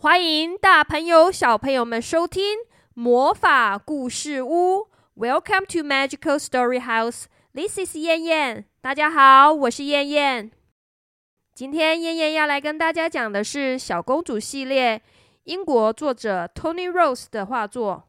欢迎大朋友、小朋友们收听魔法故事屋。Welcome to Magical Story House. This is 燕燕。大家好，我是燕燕。今天燕燕要来跟大家讲的是小公主系列，英国作者 Tony Rose 的画作。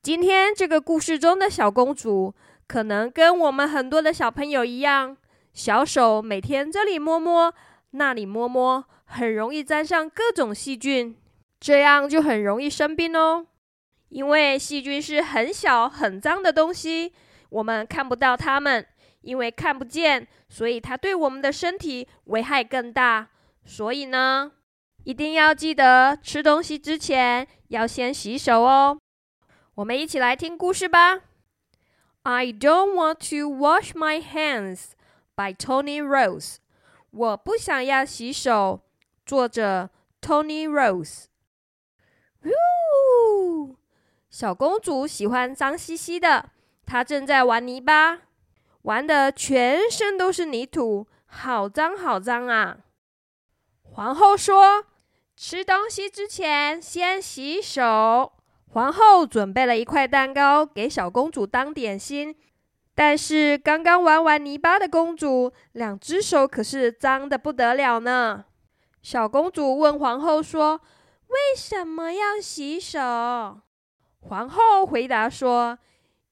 今天这个故事中的小公主，可能跟我们很多的小朋友一样，小手每天这里摸摸，那里摸摸。很容易沾上各种细菌，这样就很容易生病哦。因为细菌是很小很脏的东西，我们看不到它们，因为看不见，所以它对我们的身体危害更大。所以呢，一定要记得吃东西之前要先洗手哦。我们一起来听故事吧。I don't want to wash my hands by Tony Rose。我不想要洗手。作者 Tony Rose。呜，小公主喜欢脏兮兮的，她正在玩泥巴，玩的全身都是泥土，好脏好脏啊！皇后说：“吃东西之前先洗手。”皇后准备了一块蛋糕给小公主当点心，但是刚刚玩完泥巴的公主，两只手可是脏的不得了呢。小公主问皇后说：“为什么要洗手？”皇后回答说：“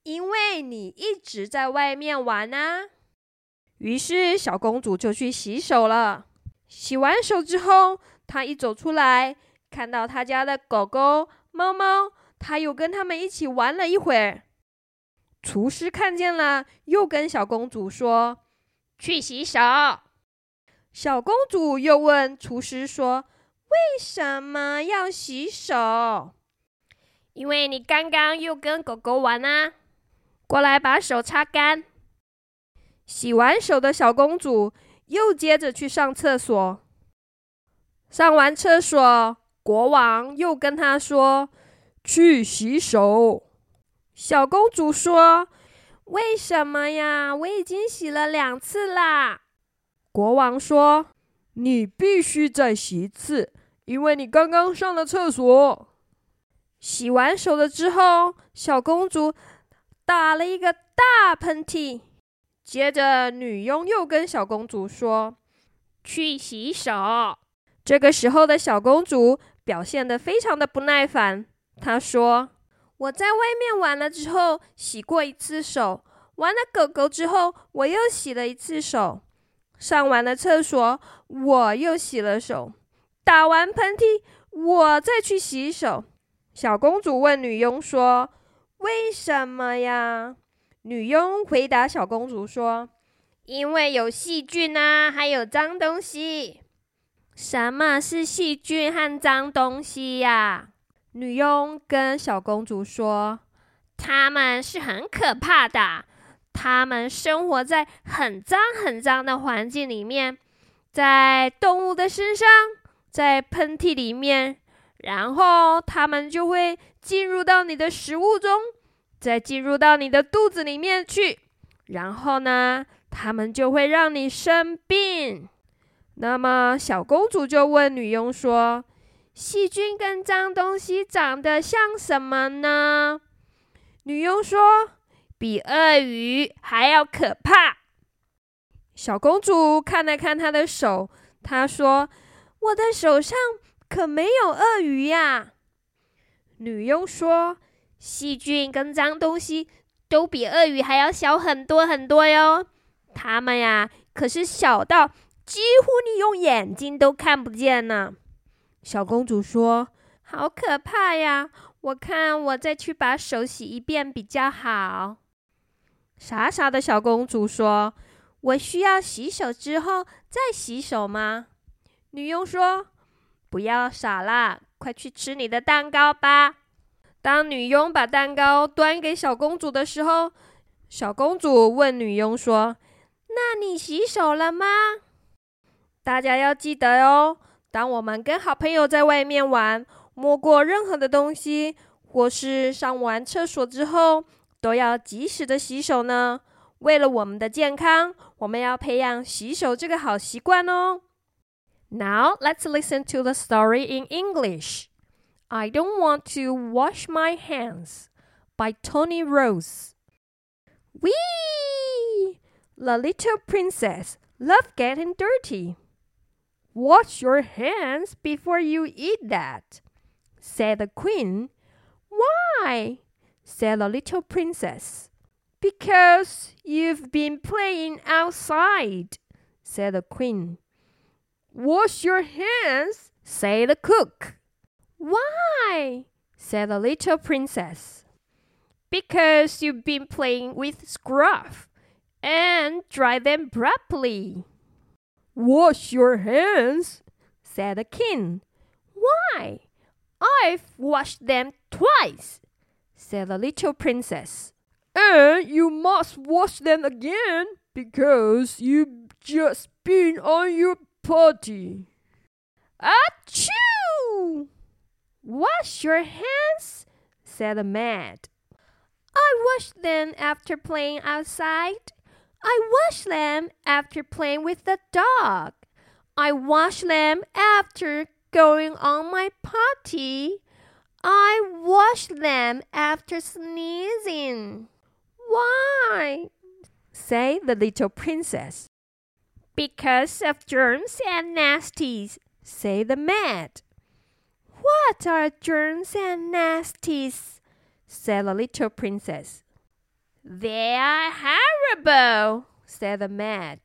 因为你一直在外面玩啊。”于是小公主就去洗手了。洗完手之后，她一走出来，看到她家的狗狗、猫猫，她又跟他们一起玩了一会儿。厨师看见了，又跟小公主说：“去洗手。”小公主又问厨师说：“为什么要洗手？”“因为你刚刚又跟狗狗玩啊！”“过来把手擦干。”洗完手的小公主又接着去上厕所。上完厕所，国王又跟她说：“去洗手。”小公主说：“为什么呀？我已经洗了两次啦。”国王说：“你必须再洗一次，因为你刚刚上了厕所。”洗完手了之后，小公主打了一个大喷嚏。接着，女佣又跟小公主说：“去洗手。”这个时候的小公主表现得非常的不耐烦。她说：“我在外面玩了之后洗过一次手，玩了狗狗之后我又洗了一次手。”上完了厕所，我又洗了手；打完喷嚏，我再去洗手。小公主问女佣说：“为什么呀？”女佣回答小公主说：“因为有细菌啊，还有脏东西。”什么是细菌和脏东西呀？女佣跟小公主说：“它们是很可怕的。”他们生活在很脏很脏的环境里面，在动物的身上，在喷嚏里面，然后他们就会进入到你的食物中，再进入到你的肚子里面去，然后呢，他们就会让你生病。那么小公主就问女佣说：“细菌跟脏东西长得像什么呢？”女佣说。比鳄鱼还要可怕。小公主看了看她的手，她说：“我的手上可没有鳄鱼呀。”女佣说：“细菌跟脏东西都比鳄鱼还要小很多很多哟。它们呀，可是小到几乎你用眼睛都看不见呢。”小公主说：“好可怕呀！我看我再去把手洗一遍比较好。”傻傻的小公主说：“我需要洗手之后再洗手吗？”女佣说：“不要傻啦，快去吃你的蛋糕吧。”当女佣把蛋糕端给小公主的时候，小公主问女佣说：“那你洗手了吗？”大家要记得哦，当我们跟好朋友在外面玩，摸过任何的东西，或是上完厕所之后。都要及时的洗手呢。为了我们的健康，我们要培养洗手这个好习惯哦。 Now let's listen to the story in English. I don't want to wash my hands by Tony Rose. Whee! The little princess loved getting dirty. Wash your hands before you eat that, said the queen. Why? Said the little princess. Because you've been playing outside, said the queen. Wash your hands, said the cook. Why? said the little princess. Because you've been playing with scruff and dry them properly. Wash your hands, said the king. Why? I've washed them twice, said the little princess. And you must wash them again because you've just been on your potty. Achoo! Wash your hands, said the maid. I wash them after playing outside. I wash them after playing with the dog. I wash them after going on my potty. I wash them after sneezing. Why? Say the little princess. Because of germs and nasties, say the maid. What are germs and nasties? said the little princess. They are horrible, said the maid.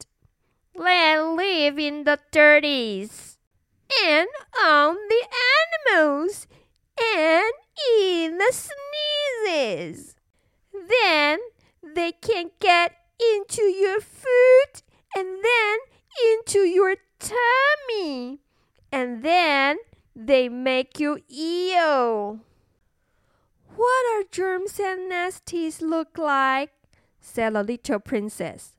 They live in the dirties and on the animals and in the sneezes. Then they can get into your food and then into your tummy. And then they make you ill. What are germs and nasties look like? said the little princess.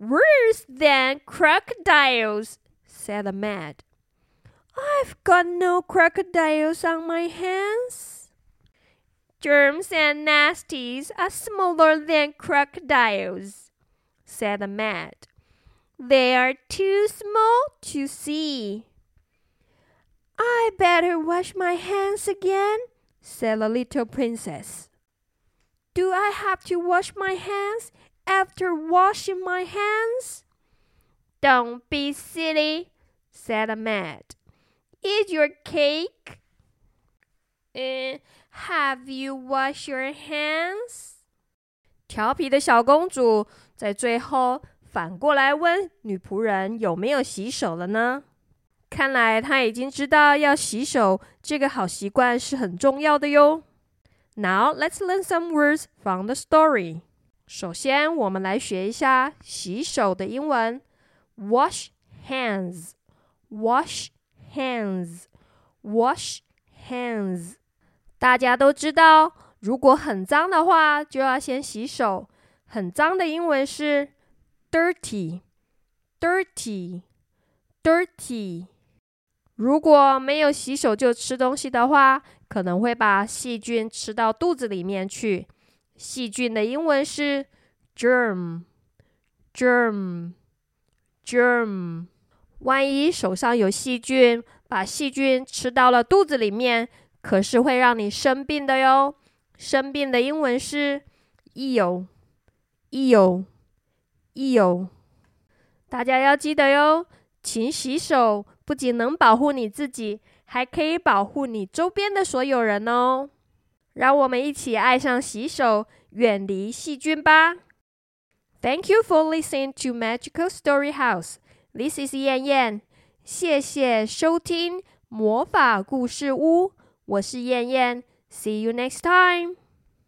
Worse than crocodiles, said the maid. I've got no crocodiles on my hands. Germs and nasties are smaller than crocodiles, said the mat. They are too small to see. I better wash my hands again, said the little princess. Do I have to wash my hands after washing my hands? Don't be silly, said the maid Eat your cake. Uh, have you washed your hands? 调皮的小公主在最后反过来问女仆人有没有洗手了呢？看来她已经知道要洗手这个好习惯是很重要的哟。Now let's learn some words from the story. 首先，我们来学一下洗手的英文：wash hands, wash hands, wash hands。大家都知道，如果很脏的话，就要先洗手。很脏的英文是 dirty, dirty, dirty。如果没有洗手就吃东西的话，可能会把细菌吃到肚子里面去。细菌的英文是 germ，germ，germ。万一手上有细菌，把细菌吃到了肚子里面，可是会让你生病的哟。生病的英文是 ill，ill，ill。大家要记得哟，勤洗手。不仅能保护你自己，还可以保护你周边的所有人哦。让我们一起爱上洗手，远离细菌吧。Thank you for listening to Magical Story House. This is 燕燕。谢谢收听魔法故事屋。我是燕燕。See you next time.